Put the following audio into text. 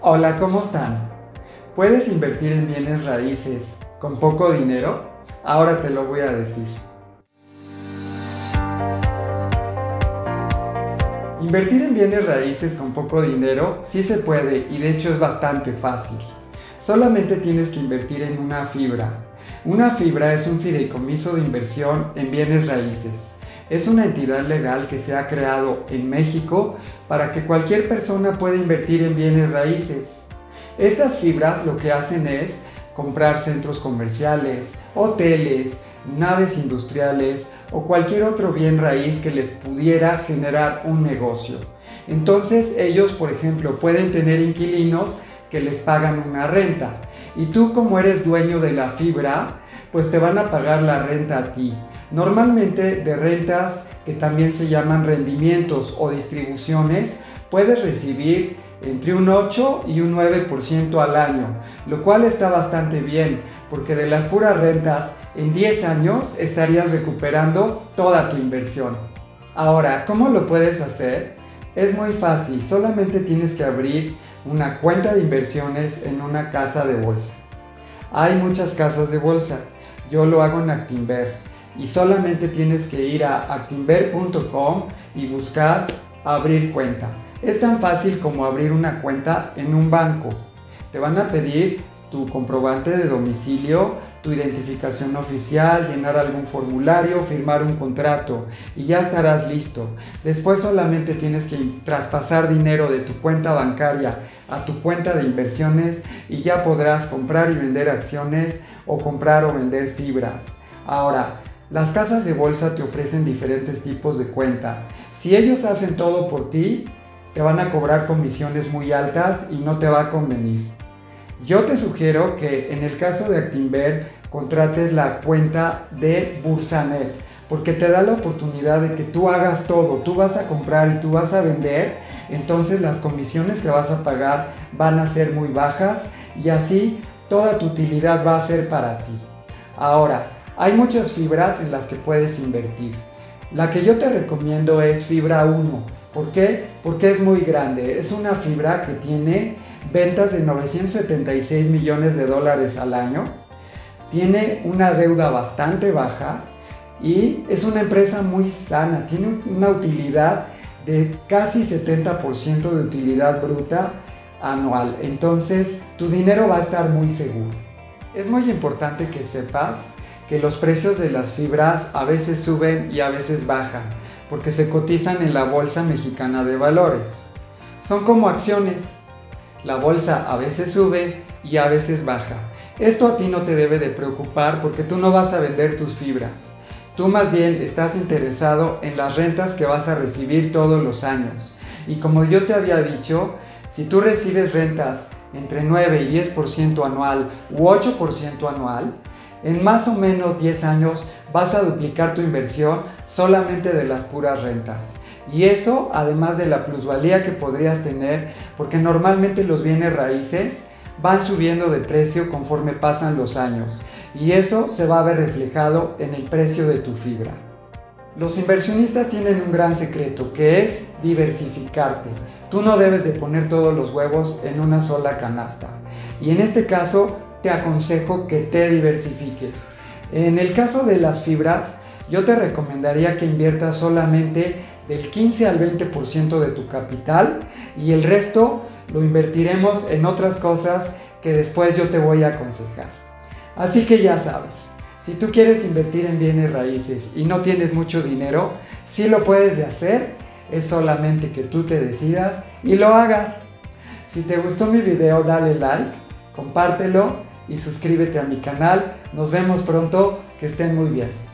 Hola, ¿cómo están? ¿Puedes invertir en bienes raíces con poco dinero? Ahora te lo voy a decir. Invertir en bienes raíces con poco dinero sí se puede y de hecho es bastante fácil. Solamente tienes que invertir en una fibra. Una fibra es un fideicomiso de inversión en bienes raíces es una entidad legal que se ha creado en México para que cualquier persona pueda invertir en bienes raíces. Estas fibras lo que hacen es comprar centros comerciales, hoteles, naves industriales o cualquier otro bien raíz que les pudiera generar un negocio. Entonces ellos, por ejemplo, pueden tener inquilinos que les pagan una renta y tú como eres dueño de la fibra, pues te van a pagar la renta a ti. Normalmente de rentas que también se llaman rendimientos o distribuciones, puedes recibir entre un 8 y un 9% al año, lo cual está bastante bien, porque de las puras rentas en 10 años estarías recuperando toda tu inversión. Ahora, ¿cómo lo puedes hacer? Es muy fácil, solamente tienes que abrir una cuenta de inversiones en una casa de bolsa. Hay muchas casas de bolsa, yo lo hago en Actinver y solamente tienes que ir a actinver.com y buscar abrir cuenta. Es tan fácil como abrir una cuenta en un banco. Te van a pedir tu comprobante de domicilio, tu identificación oficial, llenar algún formulario, firmar un contrato y ya estarás listo. Después solamente tienes que traspasar dinero de tu cuenta bancaria a tu cuenta de inversiones y ya podrás comprar y vender acciones o comprar o vender fibras. Ahora, las casas de bolsa te ofrecen diferentes tipos de cuenta. Si ellos hacen todo por ti, te van a cobrar comisiones muy altas y no te va a convenir. Yo te sugiero que en el caso de Actinver contrates la cuenta de Bursanet porque te da la oportunidad de que tú hagas todo, tú vas a comprar y tú vas a vender, entonces las comisiones que vas a pagar van a ser muy bajas y así toda tu utilidad va a ser para ti. Ahora, hay muchas fibras en las que puedes invertir. La que yo te recomiendo es fibra 1. ¿Por qué? Porque es muy grande. Es una fibra que tiene ventas de 976 millones de dólares al año. Tiene una deuda bastante baja y es una empresa muy sana. Tiene una utilidad de casi 70% de utilidad bruta anual. Entonces tu dinero va a estar muy seguro. Es muy importante que sepas que los precios de las fibras a veces suben y a veces bajan, porque se cotizan en la Bolsa Mexicana de Valores. Son como acciones. La bolsa a veces sube y a veces baja. Esto a ti no te debe de preocupar porque tú no vas a vender tus fibras. Tú más bien estás interesado en las rentas que vas a recibir todos los años. Y como yo te había dicho, si tú recibes rentas entre 9 y 10% anual u 8% anual, en más o menos 10 años vas a duplicar tu inversión solamente de las puras rentas. Y eso además de la plusvalía que podrías tener, porque normalmente los bienes raíces van subiendo de precio conforme pasan los años. Y eso se va a ver reflejado en el precio de tu fibra. Los inversionistas tienen un gran secreto que es diversificarte. Tú no debes de poner todos los huevos en una sola canasta. Y en este caso te aconsejo que te diversifiques. En el caso de las fibras, yo te recomendaría que inviertas solamente del 15 al 20% de tu capital y el resto lo invertiremos en otras cosas que después yo te voy a aconsejar. Así que ya sabes, si tú quieres invertir en bienes raíces y no tienes mucho dinero, sí lo puedes hacer, es solamente que tú te decidas y lo hagas. Si te gustó mi video, dale like, compártelo y suscríbete a mi canal. Nos vemos pronto, que estén muy bien.